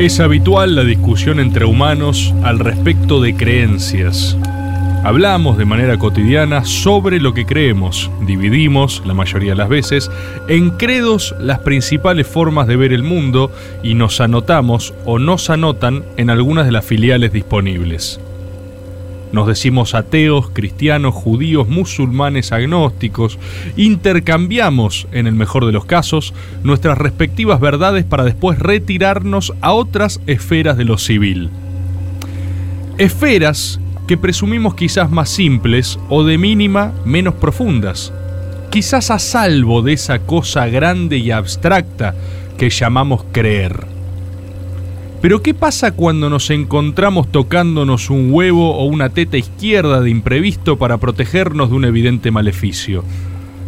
Es habitual la discusión entre humanos al respecto de creencias. Hablamos de manera cotidiana sobre lo que creemos, dividimos, la mayoría de las veces, en credos las principales formas de ver el mundo y nos anotamos o nos anotan en algunas de las filiales disponibles. Nos decimos ateos, cristianos, judíos, musulmanes, agnósticos. Intercambiamos, en el mejor de los casos, nuestras respectivas verdades para después retirarnos a otras esferas de lo civil. Esferas que presumimos quizás más simples o de mínima menos profundas. Quizás a salvo de esa cosa grande y abstracta que llamamos creer. Pero ¿qué pasa cuando nos encontramos tocándonos un huevo o una teta izquierda de imprevisto para protegernos de un evidente maleficio?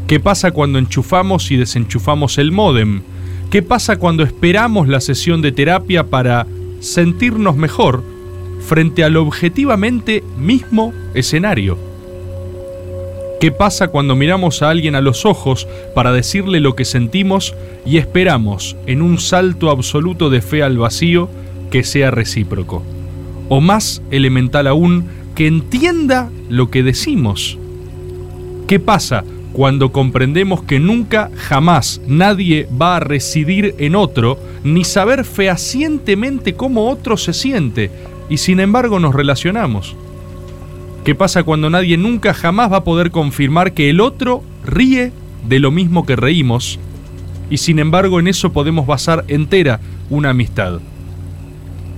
¿Qué pasa cuando enchufamos y desenchufamos el módem? ¿Qué pasa cuando esperamos la sesión de terapia para sentirnos mejor frente al objetivamente mismo escenario? ¿Qué pasa cuando miramos a alguien a los ojos para decirle lo que sentimos y esperamos, en un salto absoluto de fe al vacío, que sea recíproco. O más elemental aún, que entienda lo que decimos. ¿Qué pasa cuando comprendemos que nunca, jamás nadie va a residir en otro, ni saber fehacientemente cómo otro se siente, y sin embargo nos relacionamos? ¿Qué pasa cuando nadie nunca jamás va a poder confirmar que el otro ríe de lo mismo que reímos, y sin embargo en eso podemos basar entera una amistad?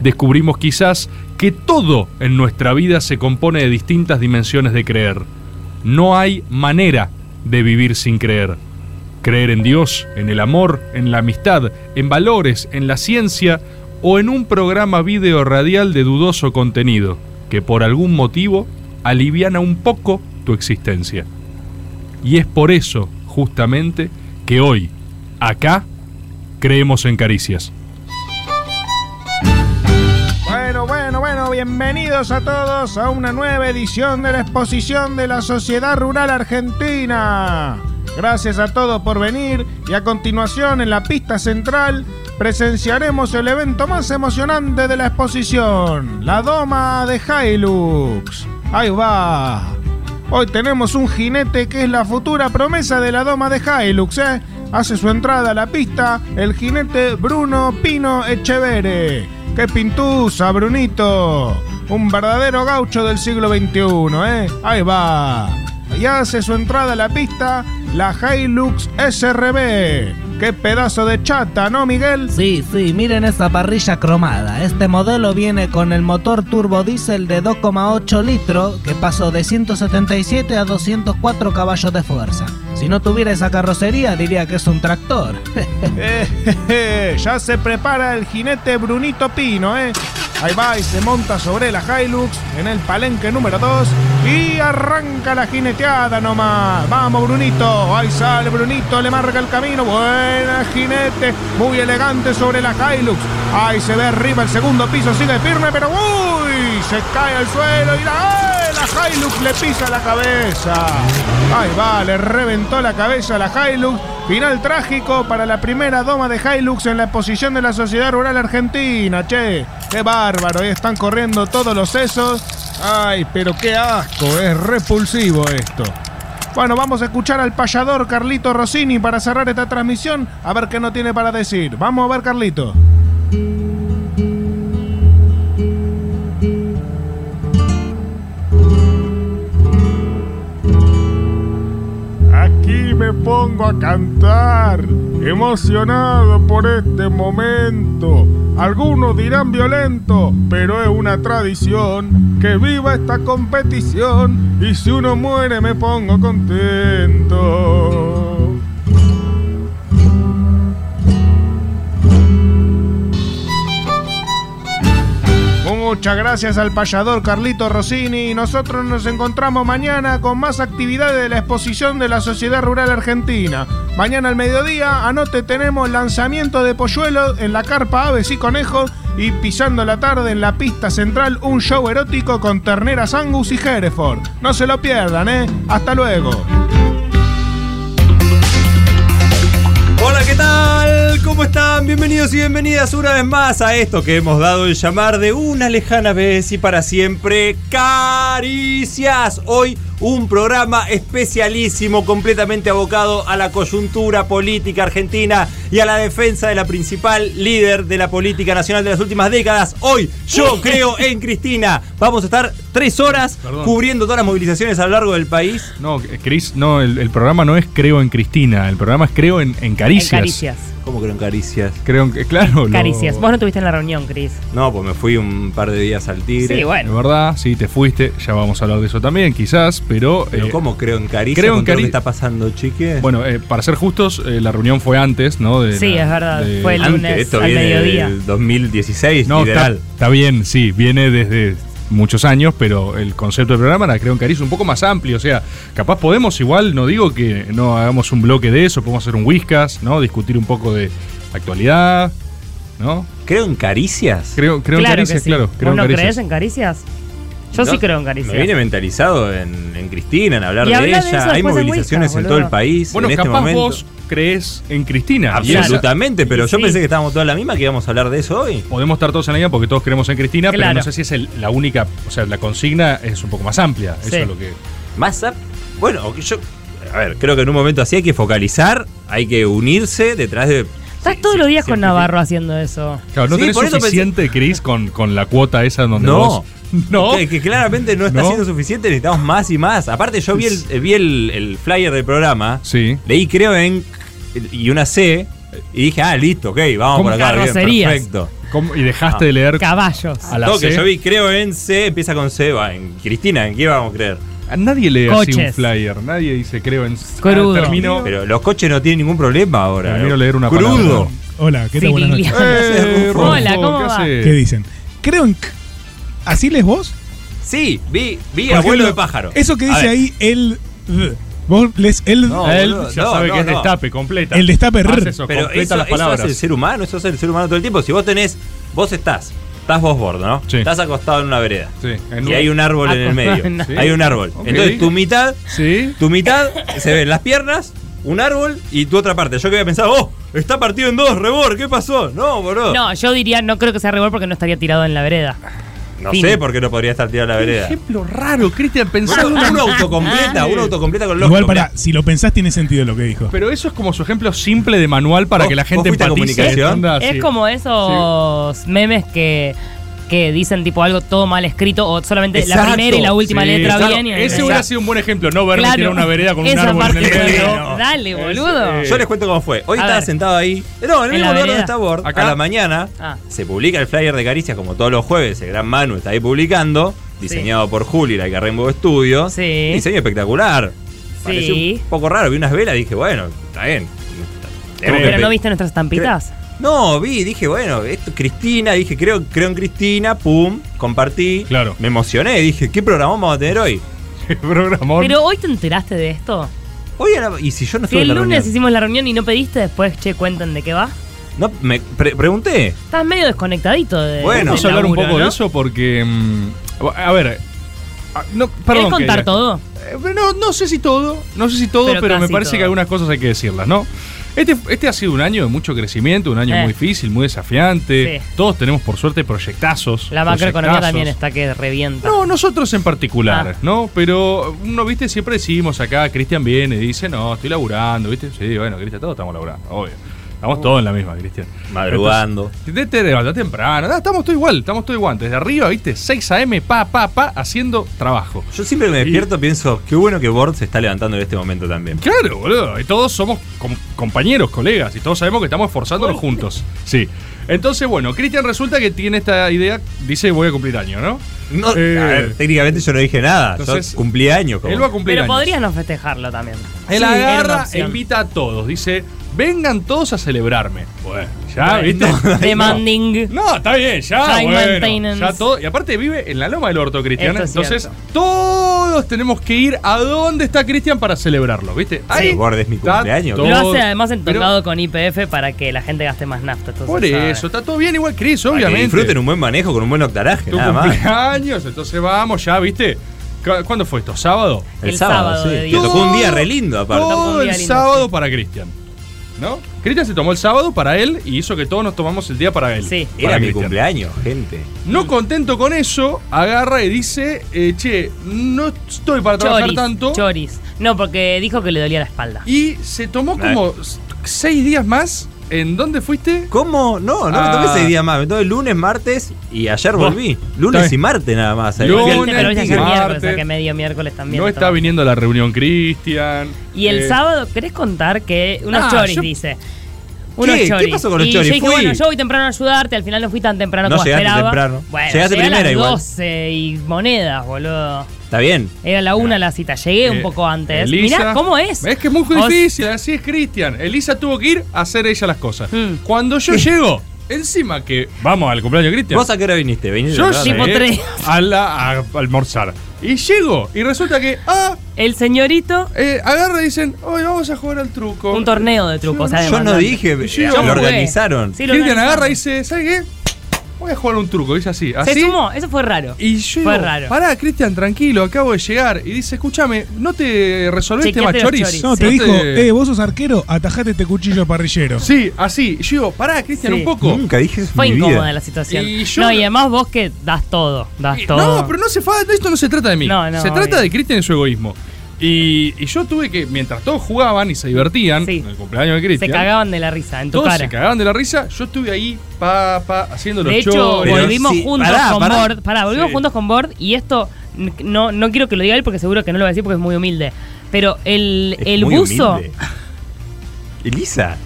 Descubrimos quizás que todo en nuestra vida se compone de distintas dimensiones de creer. No hay manera de vivir sin creer. Creer en Dios, en el amor, en la amistad, en valores, en la ciencia o en un programa video radial de dudoso contenido que por algún motivo aliviana un poco tu existencia. Y es por eso, justamente, que hoy, acá, creemos en caricias. Bienvenidos a todos a una nueva edición de la exposición de la Sociedad Rural Argentina. Gracias a todos por venir y a continuación en la pista central presenciaremos el evento más emocionante de la exposición, la Doma de Hilux. Ahí va. Hoy tenemos un jinete que es la futura promesa de la Doma de Hilux, ¿eh? Hace su entrada a la pista el jinete Bruno Pino Echevere ¡Qué pintusa, Brunito! Un verdadero gaucho del siglo XXI, ¿eh? Ahí va. Y hace su entrada a la pista la Hilux SRB. ¡Qué pedazo de chata, ¿no, Miguel? Sí, sí, miren esa parrilla cromada. Este modelo viene con el motor turbo diésel de 2,8 litros que pasó de 177 a 204 caballos de fuerza. Si no tuviera esa carrocería, diría que es un tractor. Eh, ya se prepara el jinete Brunito Pino, ¿eh? Ahí va y se monta sobre la Hilux en el palenque número 2 y arranca la jineteada nomás. Vamos, Brunito. Ahí sale Brunito, le marca el camino. Buena jinete, muy elegante sobre la Hilux. Ahí se ve arriba el segundo piso, sigue firme, pero uy, se cae al suelo y la, la Hilux le pisa la cabeza. Ahí va, le reventó la cabeza a la Hilux. Final trágico para la primera doma de Hilux en la exposición de la Sociedad Rural Argentina, che. Qué bárbaro, ahí están corriendo todos los sesos. Ay, pero qué asco, es repulsivo esto. Bueno, vamos a escuchar al payador Carlito Rossini para cerrar esta transmisión, a ver qué no tiene para decir. Vamos a ver, Carlito. Pongo a cantar, emocionado por este momento. Algunos dirán violento, pero es una tradición. Que viva esta competición y si uno muere me pongo contento. Muchas gracias al payador Carlito Rossini. Nosotros nos encontramos mañana con más actividades de la exposición de la Sociedad Rural Argentina. Mañana al mediodía, anote, tenemos lanzamiento de polluelos en la carpa Aves y Conejos y pisando la tarde en la pista central un show erótico con terneras Angus y Hereford. No se lo pierdan, ¿eh? Hasta luego. Hola, ¿qué tal? ¿Cómo están? Bienvenidos y bienvenidas una vez más a esto que hemos dado el llamar de una lejana vez y para siempre, Caricias. Hoy un programa especialísimo, completamente abocado a la coyuntura política argentina y a la defensa de la principal líder de la política nacional de las últimas décadas. Hoy, yo creo en Cristina. Vamos a estar tres horas Perdón. cubriendo todas las movilizaciones a lo largo del país. No, Cris, no, el, el programa no es Creo en Cristina, el programa es Creo en, en Caricias. En Caricias. ¿Cómo creo en Caricias? Creo en, que- claro. lo- Caricias. Vos no estuviste en la reunión, Cris. No, pues me fui un par de días al Tigre. Sí, De bueno. verdad, sí, te fuiste, ya vamos a hablar de eso también, quizás, pero... Pero eh, ¿cómo creo en Caricias? creo en con todo lo Cari- que está pasando, chique? Bueno, eh, para ser justos, eh, la reunión fue antes, ¿no? De Sí, la- es verdad, de- fue el Antes, lunes esto al viene mediodía. del 2016, No, está bien, sí, viene desde muchos años, pero el concepto del programa era, creo, en Caricia un poco más amplio. O sea, capaz podemos igual, no digo que no hagamos un bloque de eso, podemos hacer un whiskas, ¿no? Discutir un poco de actualidad, ¿no? ¿Creo en Caricias? Creo, creo en Caricias, que sí. claro. Creo ¿Vos no en Caricias. crees en Caricias? Yo No, sí creo en Caricias. Me vine mentalizado en, en Cristina, en hablar Y de ella. Hay movilizaciones en todo el país. Bueno, en este capaz momento. vos crees en Cristina. Absolutamente, pero yo Sí. pensé que estábamos todos en la misma, que íbamos a hablar de eso hoy. Podemos estar todos en la misma porque todos creemos en Cristina, pero no sé si es el- la única, o sea, la consigna es un poco más amplia. Eso es lo que... Más bueno, yo. A ver, creo que en un momento así hay que focalizar, hay que unirse detrás de. Estás sí, todos sí, los días con Navarro haciendo eso. Claro, ¿no Sí, tenés eso pensé- suficiente, Cris, con, con la cuota esa donde No. vos... No. Que, que claramente no está No. siendo suficiente, necesitamos más y más. Aparte, yo vi el, vi el, el flyer del programa, Sí. leí creo en. y una C, y dije, ah, listo, ok, vamos por acá, bien, perfecto. ¿Cómo? Y dejaste Ah. de leer Caballos. a la Toque, C. yo vi creo en C, empieza con C, va, en Cristina, ¿en qué vamos a creer? A Nadie lee así un flyer. Nadie dice, creo en... Crudo. Ah, termino... Pero los coches no tienen ningún problema ahora. Termino ¿no? de leer una Crudo. palabra. Hola, ¿qué tal? Buenas noches. Eh, Hola, ¿cómo ¿qué va? ¿Qué dicen? Creo en... ¿Así les vos? Sí, vi, vi Por abuelo ejemplo, de pájaro. Eso que A dice ver. ahí, el... Vos les el... No, Él boludo, ya no, sabe no, que es no. destape, completa. El destape, Hace eso, Pero completa eso, las eso palabras. hace el ser humano, eso hace el ser humano todo el tiempo. Si vos tenés, vos estás, estás vos bordo, ¿no? Sí. Estás acostado en una vereda. Sí, en Y hay un árbol en el Acostado medio. en. Hay un árbol. Ok. Entonces tu mitad, Sí. tu mitad se ven las piernas, un árbol y tu otra parte. Yo que había pensado, oh, está partido en dos, rebor, ¿qué pasó? No, boludo. No, yo diría, no creo que sea rigor porque no estaría tirado en la vereda. Fin. sé por qué no podría estar tirado en la vereda. Ejemplo raro, Cristian, Bueno, pensando uno autocompleta, uno autocompleta con lógica. Igual para, si lo pensás tiene sentido lo que dijo. Pero eso es como su ejemplo simple de manual para ¿Vos- que la gente a empatice. comunicación? Es sí. como esos memes que, que dicen tipo algo todo mal escrito o solamente la primera y la última Sí, letra claro, bien. y Ese hubiera sido un buen ejemplo, no verme Claro. tirar una vereda con un árbol en el medio. Dale, boludo. Eh, Yo les cuento cómo fue. Hoy A estaba ver. sentado ahí. No, en el ¿En mismo lugar donde está Bord. Acá. A la mañana Ah. se publica el flyer de Caricias como todos los jueves. El gran Manu está ahí publicando. Diseñado por Juli, la que Rainbow Studio. Sí. Diseño espectacular. Pareció Sí. un poco raro. Vi unas velas y dije, bueno, está bien. Pero pe- no viste nuestras estampitas. No, vi, dije, bueno, esto Cristina, dije, creo, creo en Cristina, pum, compartí. Claro. Me emocioné, dije, ¿qué programa vamos a tener hoy? Programón. Pero hoy te enteraste de esto. Hoy a la- y si yo no Si estuve en el la lunes reunión? hicimos la reunión y no pediste, después, che, cuenten de qué va. No, me pre- pregunté. Estás medio desconectadito de. Bueno. Vamos a hablar un poco ¿no? de eso porque. mm, a ver. ah, No, ¿Querés perdón. contar que- todo? Eh, No, no sé si todo, no sé si todo, Pero pero, me parece todo. que algunas cosas hay que decirlas, ¿no? Este, este ha sido un año de mucho crecimiento, un año Eh. muy difícil, muy desafiante. Sí. Todos tenemos por suerte proyectazos. La macroeconomía también está que revienta. No, nosotros en particular, Ah. ¿no? Pero uno, viste, siempre decimos acá, Cristian viene y dice, no, estoy laburando, ¿viste? Sí, bueno, Cristian, todos estamos laburando, obvio. Estamos todos en la misma, Cristian. Madrugando. Entonces, Te te levantas temprano, ah, estamos todos igual, estamos todos igual. Desde arriba, viste, 6 a.m., pa, pa, pa, haciendo trabajo. Yo siempre me despierto pienso, qué bueno que Bord se está levantando en este momento también. Claro, boludo. Y todos somos com- compañeros, colegas, y todos sabemos que estamos esforzándonos juntos. Sí. Entonces, bueno, Cristian resulta que tiene esta idea, dice voy a cumplir año, ¿no? No, Eh, a ver, técnicamente yo no dije nada. entonces, yo cumplí años. como- Él va a cumplir Pero años. podrías no festejarlo también. Él Sí, agarra, invita a todos, dice, vengan todos a celebrarme. Bueno, ya, ¿viste? Demanding. No, está bien, ya, High bueno, maintenance. ya todo. Y aparte vive en la loma del orto, Cristian. Es Entonces, cierto. todos tenemos que ir a donde está Cristian para celebrarlo, ¿viste? Sí, Bord es mi cumpleaños. todo- Lo hace además entongado con IPF para que la gente gaste más nafta. entonces Por sabe. eso, está todo bien igual, Chris, Para que obviamente. disfruten un buen manejo con un buen octaraje, tu nada más. cumpleaños, entonces vamos ya, ¿viste? ¿Cu- ¿Cuándo fue esto? ¿Sábado? El, El sábado, sábado sí. Que tocó un día re lindo aparte. Todo el lindo, sábado sí. para Cristian. ¿No? Cristian se tomó el sábado para él y hizo que todos nos tomamos el día para él. Sí. Para Era mi Cristian. cumpleaños, gente. No contento con eso, agarra y dice, eh, che, no estoy para trabajar Choris. tanto. Choris. No, porque dijo que le dolía la espalda. Y se tomó como seis días más. ¿En dónde fuiste? ¿Cómo? No, no me Ah. tomé seis días más. Me tomé lunes, martes y ayer volví. Lunes Está y martes nada más. Ahí Lunes, al pero es miércoles, o Martes. sea que medio miércoles también. no está viniendo a la reunión Cristian. Y el Eh, sábado, ¿querés contar que unos Ah, choris, yo- dice? Unos ¿Qué? ¿Qué choris. pasó con los y choris? Yo dije, Fui. bueno, yo voy temprano a ayudarte, al final no fui tan temprano No como llegaste esperaba. temprano. Bueno, Llegaste llegué a primera las igual. 12 y monedas, boludo. Está bien. Era la una la cita, llegué un eh, poco antes. Elisa- Mirá cómo es. Es que es muy difícil, así es Cristian. Elisa tuvo que ir a hacer ella las cosas. Hmm. Cuando yo llego, encima que vamos al cumpleaños de Cristian. ¿Vos a qué hora viniste? ¿Viniste Yo? Tipo tres. a, la, a almorzar. Y llego, y resulta que, ah, El señorito, eh, agarra y dicen, hoy vamos a jugar al truco. un torneo de trucos, Yo- además. Yo no dije, Yo lo jugué. organizaron. Sí, lo Cristian agarra y dice, ¿sabes qué? Voy a jugar un truco, dice así. Se así sumó, eso fue raro. Y yo Fue digo, raro. pará, Cristian, tranquilo, acabo de llegar. Y dice, escúchame, ¿no te resolvés tema choris? choris. No, te ¿No dijo, eh, vos sos arquero, atajate este cuchillo parrillero. Sí, así. Yo digo, pará, Cristian, Sí. un poco. Nunca dije eso Fue en mi incómoda vida. la situación. Y yo- no, y además vos que das todo, das Y- todo. No, pero no se fa, esto no se trata de mí. No, no, se trata obvio. de Cristian y su egoísmo. Y, y yo tuve que, mientras todos jugaban y se divertían, Sí. en el cumpleaños de Se Cristian, cagaban de la risa en tu todos cara. se cagaban de la risa, yo estuve ahí, pa, pa, haciendo los De hecho, volvimos sí, juntos pará, con pará. Bord. Pará, volvimos Sí. juntos con Bord y esto no, no quiero que lo diga él porque seguro que no lo va a decir porque es muy humilde. Pero el, Es el muy buzo, humilde. Elisa.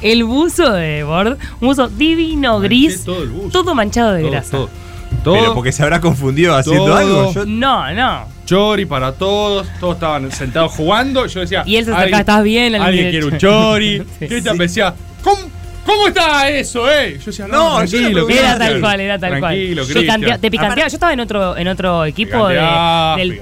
el buzo de Bord, un buzo divino, Manché gris, todo el buzo. todo manchado de Todo, grasa. todo. Todo, Pero porque se habrá confundido haciendo todo. algo. Yo- No, no. Chori para todos, todos estaban sentados jugando. Yo decía, Y él se acercaba, "Alguien- "¿Estás bien?" Al Alguien quiere un chori. Sí. Cristian me decía, ¿cómo, ¿cómo está eso, eh? Yo decía, no, No, yo tranquilo. Era tal cual, era tal cual. Tranquilo, Picante- Cristian. te picanteaba. Yo estaba en otro, en otro equipo de,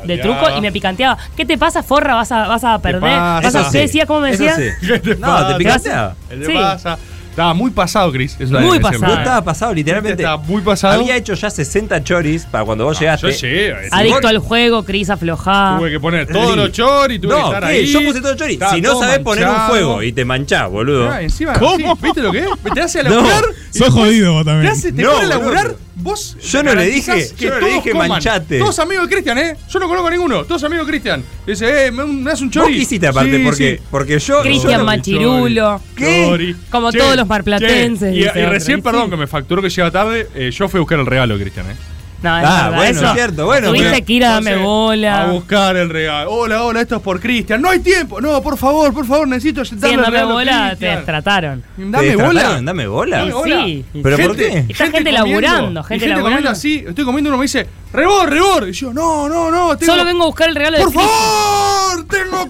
del, truco y me picanteaba. ¿Qué te pasa, forra? ¿Vas a, vas a perder? pasa? ¿Vas a. ¿Cómo me decía? sí. ¿Qué te No, pasa? te picanteaba. ¿Qué te Sí. pasa? Estaba muy pasado, Chris. Es Muy pasado. Yo estaba pasado, literalmente. Estaba muy pasado. Había hecho ya 60 choris para cuando vos llegaste. Yo llegué. Adicto Tuve- al juego, Cris aflojá. Tuve que poner todos los choris, tuve que No, estar ¿qué? ahí. Yo puse todo chori. Estaba Si no sabés poner un fuego y te manchás, boludo. Ah, encima, ¿Cómo? así, ¿Viste lo que es? Te hace a No, laburar. y Sos jodido vos Te, también. hace, te No, pone a boludo. laburar. Vos Yo no le dije- que yo no le todos dije coman. manchate. Todos amigos de Cristian, ¿eh? Yo no conozco a ninguno. Todos amigos de Cristian. Dice, eh, me, me das un ¿Vos chori. qué hiciste aparte? Sí, porque, sí. porque yo. Cristian no- Machirulo. ¿Qué? Chori. Como todos los marplatenses, che, Y, recién, perdón, sí. que me facturó que llega tarde. eh, yo fui a buscar el regalo, Cristian, ¿eh? No, es Ah, verdad, bueno, eso. es cierto, bueno, Tuviste que ir a darme bola. A buscar el regalo. Hola, hola, esto es por Cristian. No hay tiempo. No, por favor, por favor, necesito darme a bola te. ¿Te Dame bola. Dame bola. Dame sí. ¿Pero por qué? Está gente laburando, gente y gente laburando. comiendo así. Estoy comiendo uno me dice, rebor, rebor. Y yo, no, no, no. Tengo, Solo vengo a buscar el regalo de Por favor, tengo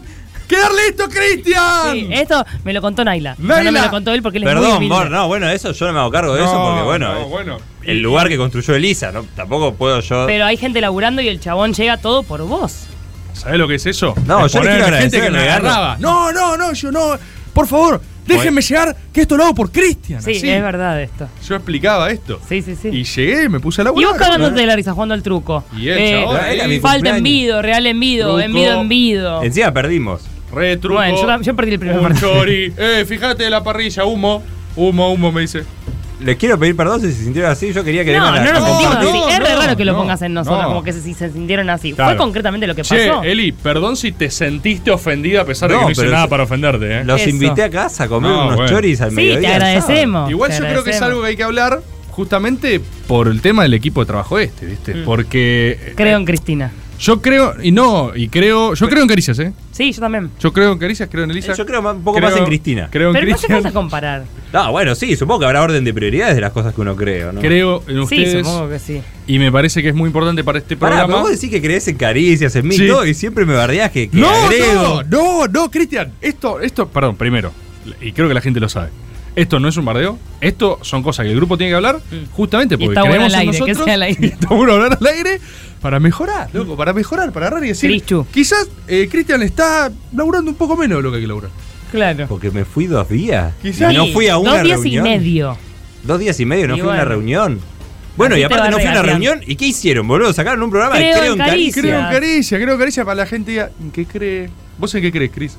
que darle esto a Cristian. Sí, esto me lo contó Naila. No me lo contó él porque él es muy Perdón, humilde. Bor, no, bueno, eso yo no me hago cargo de eso porque, bueno, no, es bueno. El lugar que construyó Elisa, ¿no? Tampoco puedo yo. Pero hay gente laburando y el chabón llega todo por vos. ¿Sabés lo que es eso? No, Es yo le quiero gente agradecer que me agarraba. No, no, no, yo no. Por favor, déjenme llegar que esto lo hago por Cristian. Sí, así. es verdad esto. Yo explicaba esto. Sí, sí, sí. Y llegué, me puse a Y laburar. vos cagándote de la risa jugando al truco. Y el Eh, chabón ahí. Era mi falta envido, real envido, envido, envido. Encima perdimos. Re truco. Bueno, yo perdí el primer un chori. Eh, fíjate la parrilla, humo. Humo, humo, me dice. Les quiero pedir perdón si se sintieron así. Yo quería que No, vengan a- no nos No, sentimos no, así. es re no, raro que lo no, pongas en nosotros, no. como que se, si se sintieron así. Claro. ¿Fue concretamente lo que Che, pasó? Eli, perdón si te sentiste ofendida a pesar de No, que no hice pero nada para ofenderte, ¿eh? Los Eso. invité a casa a comer No, unos bueno. choris al sí, mediodía. te del sábado. agradecemos. Igual te yo creo que es agradecemos. algo que hay que hablar justamente por el tema del equipo de trabajo este, ¿viste? Mm. Porque. eh, Creo en Cristina. Yo creo, y no, y creo. Yo creo en Caricias, ¿eh? Sí, yo también. Yo creo en Caricias, creo en Elisa. Yo creo un poco creo- más en Cristina. Creo en Pero no te Cristian. vas a comparar. No, bueno, sí, supongo que habrá orden de prioridades de las cosas que uno cree, ¿o ¿no? Creo en Sí, ustedes. supongo que sí. y me parece que es muy importante para este Pará, programa. vos decís que crees en caricias, en mí Sí. y todo, y siempre me bardeás que, que no, agrego. no, no, no, Cristian. Esto, esto, perdón, primero, y creo que la gente lo sabe. Esto no es un bardeo. Esto son cosas que el grupo tiene que hablar Mm. justamente porque está bueno creemos al en aire, que nosotros. sea al aire. Y está bueno hablar al aire para mejorar, loco, para mejorar, para agarrar y decir. Quizás eh, Cristian está laburando un poco menos de lo que hay que laburar. Claro. Porque me fui dos días. Quizás- Y no fui a una Dos días reunión. y medio. Dos días y medio, no Y fui a una bueno. reunión. Bueno, Así y te aparte no fui a una reunión. ¿Y qué hicieron, boludo? Sacaron un programa Creo de Creo en Caricia. Creo en Caricia, creo en Caricia para la gente ¿en qué cree? ¿Vos en qué crees, Cris?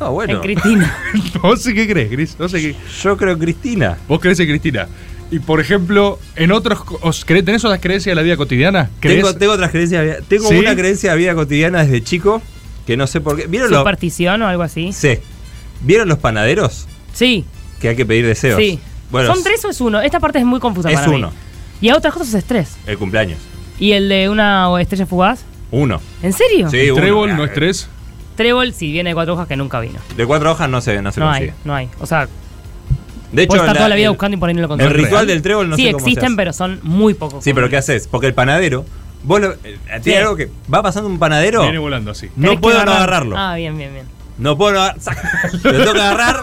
No, bueno. En Cristina. No sé qué crees, Cris. No sé qué. Yo creo en Cristina. Vos crees en Cristina. Y por ejemplo, en otros. co- os cre- ¿Tenés otras creencias de la vida cotidiana? ¿Crees? Tengo, tengo otras creencias. de vida- Tengo ¿Sí? una creencia de vida cotidiana desde chico que no sé por qué. ¿Vieron los, Superstición o algo así. sí. ¿Vieron los panaderos? Sí. Que hay que pedir deseos. Sí. Bueno, ¿Son tres o es uno? Esta parte es muy confusa Es para mí. uno. Y a otras cosas es tres. El cumpleaños. ¿Y el de una estrella fugaz? Uno. ¿En serio? Sí, ¿El uno. trébol no es tres? Trébol, si viene de cuatro hojas, que nunca vino. De cuatro hojas no se, no se No consigue. hay, no hay. O sea, De hecho, estar la- toda la vida el- buscando y por ahí no lo El ritual del trébol no sí, sé cómo se existen, pero son muy pocos. Sí, pero ¿qué haces? Porque el panadero, vos lo, eh, tiene Sí. algo que va pasando un panadero, Viene volando así. no puedo no agarrarlo. Ah, bien, bien, bien. No puedo no agar- saca. Lo tengo que agarrar.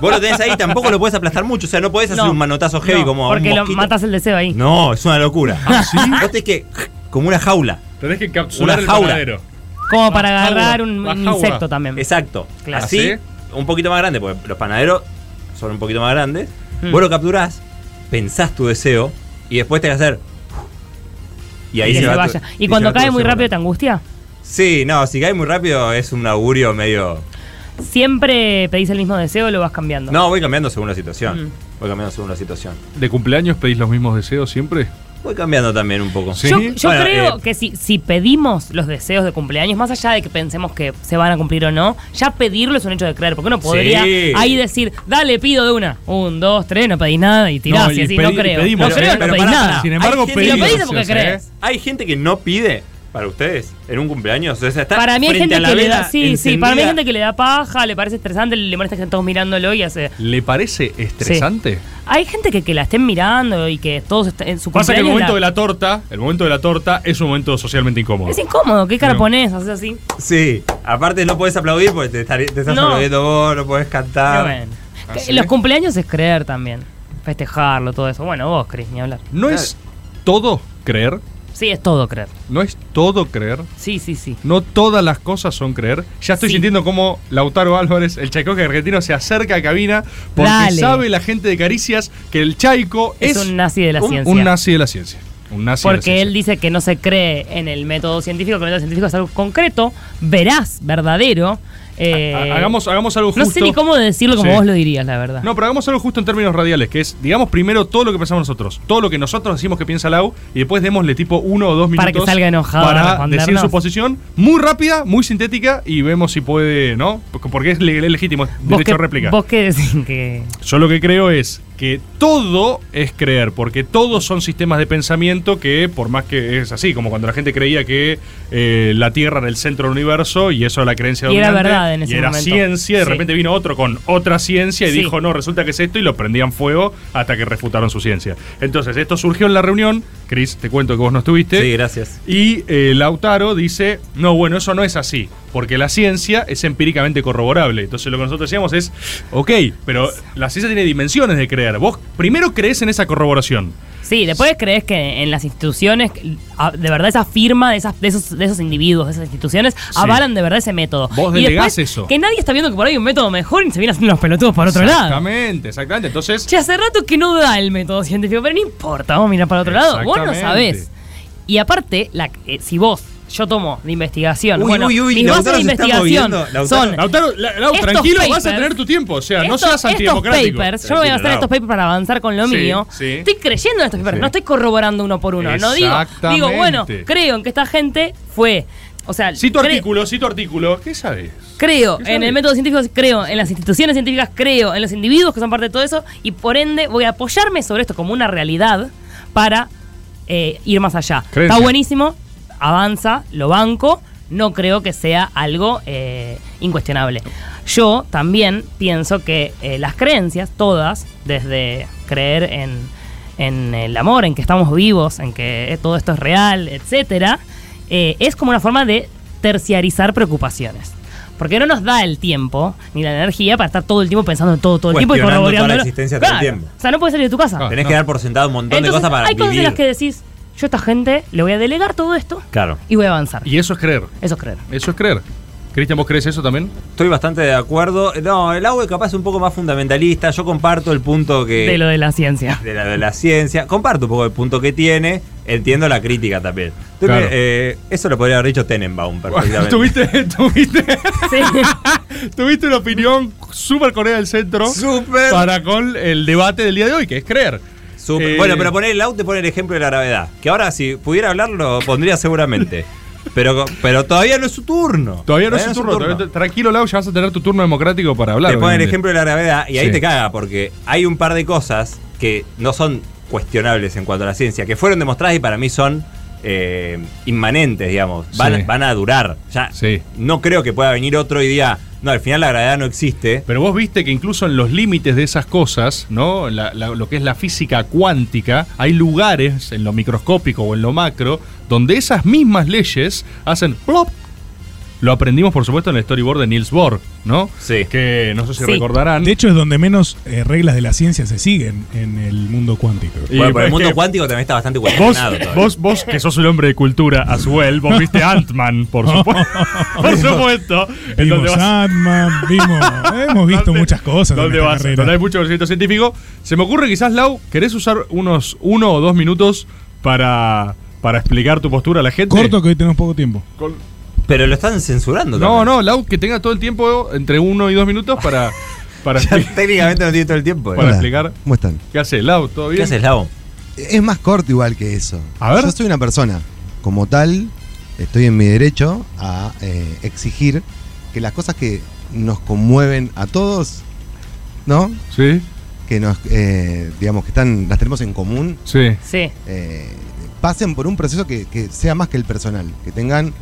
Vos lo tenés ahí, tampoco lo podés aplastar mucho. O sea, no podés hacer No. un manotazo heavy No, como a un Porque lo matas el deseo ahí. No, es una locura. Vos tenés que. Como una jaula. Tenés que encapsular Una el jaula. panadero. Como para agarrar un, insecto también. Exacto. Claro. Así, ¿Ah, un poquito más grande, porque los panaderos son un poquito más grandes. Mm. Vos lo capturás, pensás tu deseo y después tenés que hacer. Y ahí que se, se va tu-. Y cuando cae muy rápido, ¿te angustia? Sí, no, si cae muy rápido es un augurio medio. ¿Siempre pedís el mismo deseo o lo vas cambiando? No, voy cambiando según la situación. Mm. Voy cambiando según la situación. ¿De cumpleaños pedís los mismos deseos siempre? Voy cambiando también un poco. Sí. Yo, yo Bueno, creo eh, que si, si pedimos los deseos de cumpleaños, más allá de que pensemos que se van a cumplir o no, ya pedirlo es un hecho de creer. Porque uno podría Sí. ahí decir, dale, pido de una. Un, dos, tres, no pedís nada y tirás No, y y así, pedi- no creo. pedimos, no creo, ¿eh? no Pero pedís pará, nada. Sin embargo, lo pedís es porque ¿eh? crees. Hay gente que no pide para ustedes en un cumpleaños. O sea, está Para mí hay gente que le da, sí, sí, para mí hay gente que le da paja, le parece estresante, le molesta que estén todos mirándolo y hace. ¿Le parece estresante? Hay gente que, que la estén mirando y que todos estén en su Pasa que el momento la- de la torta, el momento de la torta es un momento socialmente incómodo. Es incómodo, ¿qué cara No. pones? Haces así. Sí, aparte no podés aplaudir porque te, estar- te estás No. aplaudiendo vos, no podés cantar. bueno. ¿Ah, sí? Los cumpleaños es creer también. Festejarlo, todo eso. Bueno, vos, Cris, ni hablar. ¿No es todo creer? Sí, es todo creer. ¿No es todo creer? Sí, sí, sí. No todas las cosas son creer. Ya estoy Sí. sintiendo cómo Lautaro Álvarez, el Chaicoque argentino, se acerca a cabina porque Dale. sabe la gente de Caricias que el Chaico Es, es, un nazi de la un- ciencia. un nazi de la ciencia. Un nazi de la Porque ciencia. él dice que no se cree en el método científico, que el método científico es algo concreto, veraz, verdadero. Eh, Ha- hagamos, hagamos algo justo. no sé ni cómo decirlo como Sí. vos lo dirías, la verdad. No, pero hagamos algo justo en términos radiales, que es, digamos primero todo lo que pensamos nosotros, todo lo que nosotros decimos que piensa Lau, y después démosle tipo uno o dos minutos Para que salga enojado para decir su posición, muy rápida, muy sintética, y vemos si puede, ¿no? Porque es le- legítimo, es ¿Vos derecho a réplica. ¿Vos qué decís que.? Yo lo que creo es que todo es creer, porque todos son sistemas de pensamiento que, por más que es así, como cuando la gente creía que eh, la Tierra era el centro del universo y eso era la creencia Y era dominante, verdad en ese y era momento. ciencia, y de Sí. repente vino otro con otra ciencia y Sí. dijo, no, resulta que es esto, y lo prendían fuego hasta que refutaron su ciencia. Entonces, esto surgió en la reunión, Chris, te cuento que vos no estuviste. Sí, gracias. Y eh, Lautaro dice, no, bueno, eso no es así, porque la ciencia es empíricamente corroborable. Entonces lo que nosotros decíamos es, ok, pero la ciencia tiene dimensiones de creer. Vos primero crees en esa corroboración. Sí, después crees que en las instituciones, ah, de verdad esa firma de, esas, de, esos, de esos individuos, de esas instituciones, avalan de verdad ese método. Vos y delegás después, eso. Que nadie está viendo que por ahí hay un método mejor y se vienen haciendo los pelotudos para otro lado. Exactamente, exactamente. Entonces, Che, hace rato que no da el método científico, pero no importa, vamos a mirar para otro lado. Vos no sabés. Y aparte, la, eh, si vos, yo tomo de investigación, Uy, bueno, uy, uy, mis bases de investigación moviendo. Son Lautaro, la- Lau, Estos tranquilo, vas a tener tu tiempo. O sea, no estos, seas estos antidemocrático. papers, yo me voy a hacer estos papers para avanzar con lo Sí, mío. sí. Estoy creyendo en estos papers, Sí. no estoy corroborando uno por uno. No digo, Exactamente. digo, bueno, creo en que esta gente fue. O sea, Si tu cre- artículo, si tu artículo, ¿qué sabes? Creo ¿Qué en el método científico, creo en las instituciones científicas, creo en los individuos que son parte de todo eso y por ende voy a apoyarme sobre esto como una realidad para eh, ir más allá. Creencia. Está buenísimo, avanza, lo banco, no creo que sea algo eh, incuestionable. Yo también pienso que eh, las creencias, todas, desde creer en, en el amor, en que estamos vivos, en que eh, todo esto es real, etcétera, eh, es como una forma de terciarizar preocupaciones. Porque no nos da el tiempo ni la energía para estar todo el tiempo pensando en todo, todo el tiempo y toda la existencia todo el Claro. tiempo. O sea, no puedes salir de tu casa. Ah, Tenés no. que dar por sentado un montón Entonces, de cosas para hay cosas en las que decís, yo a esta gente le voy a delegar todo esto Claro. y voy a avanzar. Y eso es creer. Eso es creer. Eso es creer. Cristian, ¿vos crees eso también? Estoy bastante de acuerdo. No, el agua capaz es un poco más fundamentalista. Yo comparto el punto que. De lo de la ciencia. de la, de la ciencia. Comparto un poco el punto que tiene. Entiendo la crítica también. Claro. eh, eso lo podría haber dicho Tenenbaum perfectamente. ¿Tuviste, tuviste, Sí. tuviste una opinión súper Corea del Centro Súper. para con el debate del día de hoy, que es creer. Eh, Bueno, pero poner el auto te pone el ejemplo de la gravedad. Que ahora, si pudiera hablar, lo pondría seguramente. Pero, pero todavía no es su turno. Todavía no es su turno. todavía tranquilo, Lau, ya vas a tener tu turno democrático para hablar. Te pone el ejemplo de la gravedad y ahí Sí. te caga, porque hay un par de cosas que no son cuestionables en cuanto a la ciencia, que fueron demostradas y para mí son eh, inmanentes, digamos. Van, Sí. van a durar. Ya Sí. no creo que pueda venir otro y diga, no, al final la gravedad no existe. Pero vos viste que incluso en los límites de esas cosas, ¿no? La- la- lo que es la física cuántica, hay lugares en lo microscópico o en lo macro donde esas mismas leyes hacen plop. Lo aprendimos, por supuesto, en el storyboard de Niels Bohr, ¿no? Sí. Que no sé si Sí. recordarán. De hecho, es donde menos eh, reglas de la ciencia se siguen en el mundo cuántico. Y Bueno, pero el mundo cuántico también está bastante Vos, cuestionado vos, vos, que sos un hombre de cultura, as well, vos viste Ant-Man, por supuesto. por supuesto. Vimos Ant-Man, vimos, hemos visto muchas cosas. esta vas, donde hay mucho conocimiento científico. Se me ocurre quizás, Lau, ¿querés usar unos uno o dos minutos para, para explicar tu postura a la gente? Corto que hoy tenemos poco tiempo. Pero lo están censurando No, también. no, Lau, que tenga todo el tiempo entre uno y dos minutos para, para, Ya técnicamente no tiene todo el tiempo. ¿eh? para Hola. explicar. ¿Cómo están? ¿Qué hace, Lau? ¿Todo bien? ¿Qué haces, Lau? Es más corto igual que eso. A ver. Yo soy una persona, como tal, estoy en mi derecho a eh, exigir que las cosas que nos conmueven a todos, ¿no? Sí, Que nos, eh, digamos, que están, las tenemos en común, sí. Sí. eh, pasen por un proceso que, que sea más que el personal, que tengan,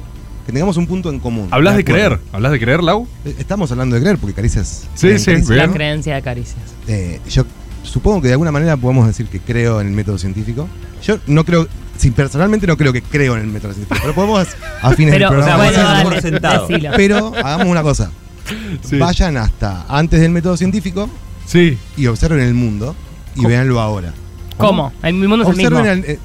que tengamos un punto en común. Hablas de creer, hablas de creer, Lau. Eh, Estamos hablando de creer, porque caricias. Sí, creen sí, caricias. La creencia de caricias. Eh, yo supongo que de alguna manera podemos decir que creo en el método científico. Yo no creo, si personalmente no creo que creo en el método científico, pero podemos a fines Pero, del o sea, programa. bueno, decir- dale. dale, por sentado. decilo. pero hagamos una cosa. Sí. Vayan hasta antes del método científico Sí. y observen el mundo y ¿Cómo? véanlo ahora. ¿Cómo? El mundo es el mismo. Observen, el- eh,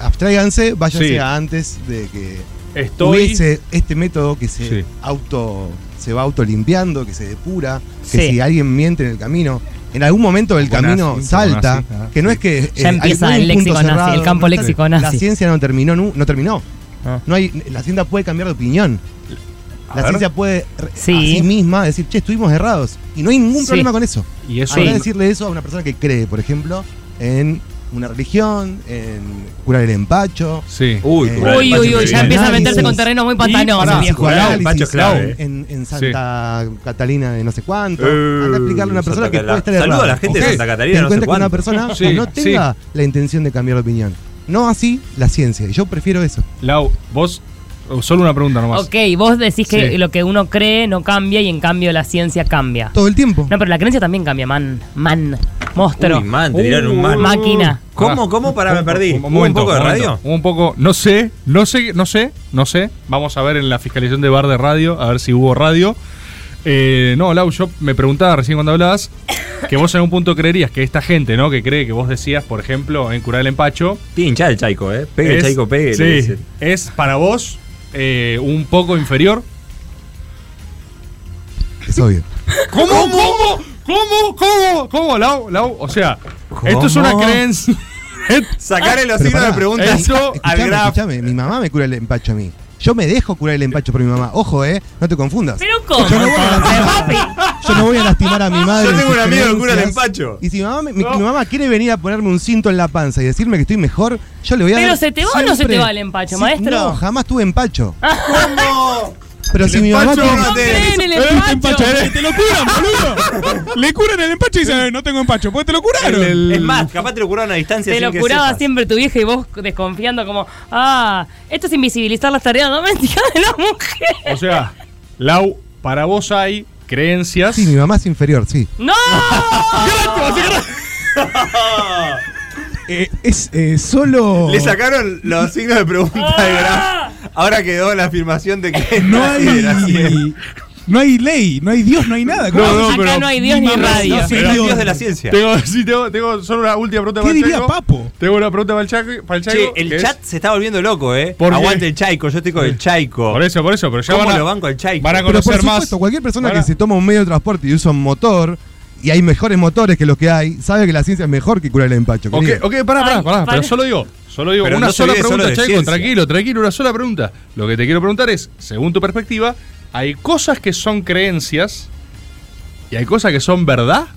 abstráiganse, váyanse Sí. a antes de que Estoy. hubiese este método que se Sí. auto se va autolimpiando, que se depura, que Sí. si alguien miente en el camino, en algún momento el camino nazi, salta, ah, que no es que Ya hay- empieza no el léxico nazi, el campo no léxico La nazi. ciencia no terminó, no terminó. Ah. No hay, la ciencia puede cambiar de opinión. A La ver. ciencia puede Sí. a sí misma decir, che, estuvimos errados. Y no hay ningún Sí. problema con eso. Y eso. Ahora decirle eso a una persona que cree, por ejemplo, en una religión, en curar el empacho, Sí. Uy, Eh, Uy, uy, ya empieza a meterse con terrenos muy es clave. en, en Santa Catalina de no sé cuánto. Eh, Anda a explicarle a una persona Santa que puede estar Saludo errada. a la gente de. Santa Catalina, en no sé cuenta que una persona Sí, que no sí. tenga la intención de cambiar de opinión. No así la ciencia. Y yo prefiero eso. Lau, vos. oh, Solo una pregunta nomás. Ok, vos decís que Sí. lo que uno cree no cambia y en cambio la ciencia cambia. Todo el tiempo. No, pero la creencia también cambia, man. Man. Monstruo. Uy, man, te tiraron un man. Máquina. ¿Cómo, cómo? Para, me perdí. Un, ¿Hubo momento, un poco de momento, radio? Un poco. No sé, no sé, no sé, no sé. Vamos a ver en la fiscalización de bar de radio, a ver si hubo radio. Eh, no, Lau, yo me preguntaba recién cuando hablabas que vos en un punto creerías que esta gente, ¿no? Que cree que vos decías, por ejemplo, en curar el empacho. Pincha el chaico, ¿eh? Pegue el chaico, pegue. le Sí, dice. es para vos eh, un poco inferior. Es obvio. ¿Cómo? ¿Cómo? ¿Cómo? ¿Cómo? ¿Cómo, Lau? Lau? O sea, esto es una creencia. Sacarle los Pero signos de pará, pregunta eso- al graf. escuchame, mi mamá me cura el empacho a mí. Yo me dejo curar el empacho por mi mamá. Ojo, eh, no te confundas. Pero ¿cómo? Yo no voy a lastimar, yo no voy a, lastimar a mi madre. Yo en tengo un amigo que cura el empacho. Y si mi mamá, mi, mi mamá quiere venir a ponerme un cinto en la panza y decirme que estoy mejor, yo le voy a Pero dar ¿se te va o no se te va el empacho, maestro? No, jamás tuve empacho. ¿Cómo? Pero si mi mamá tiene- No creen en el empacho. empacho, eh, te lo curan, boludo. Le curan el empacho y dicen, "Eh, no tengo empacho, pues te lo curaron. Es más, capaz te lo curaron a distancia Te sin lo que curaba sepas. siempre tu vieja y vos desconfiando como, ah, esto es invisibilizar las tareas domésticas de la mujer. O sea, Lau, para vos hay creencias. Sí, mi mamá es inferior, sí. ¡No! Eh, es eh, solo. Le sacaron los signos de pregunta de graf. Ahora quedó la afirmación de que No hay. No hay ley, no hay Dios, no hay nada. ¿Cómo No, vas a no, decir Acá pero no hay Dios ni radio. no el Dios. de la ciencia. Tengo, sí, tengo, tengo solo una última pregunta ¿Qué para el diría Chaco. Papo? Tengo una pregunta para el Chaco. Para el Chaco Che, el que es- chat se está volviendo loco, ¿eh? ¿Por qué? Aguante el chaico, yo estoy con el chaico. Por eso, por eso, pero ya ¿Cómo van a, lo banco al chaico? van a Pero por conocer más. cualquier persona que se toma un medio de transporte y usa un motor, y hay mejores motores que los que hay, sabe que la ciencia es mejor que curar el empacho. Ok, querido. ok, pará, pará, Ay, pará, pará. pero solo digo, Solo digo Pero una no sola olvide pregunta, solo tranquilo, tranquilo, una sola pregunta. Lo que te quiero preguntar es, según tu perspectiva, ¿hay cosas que son creencias y hay cosas que son verdad?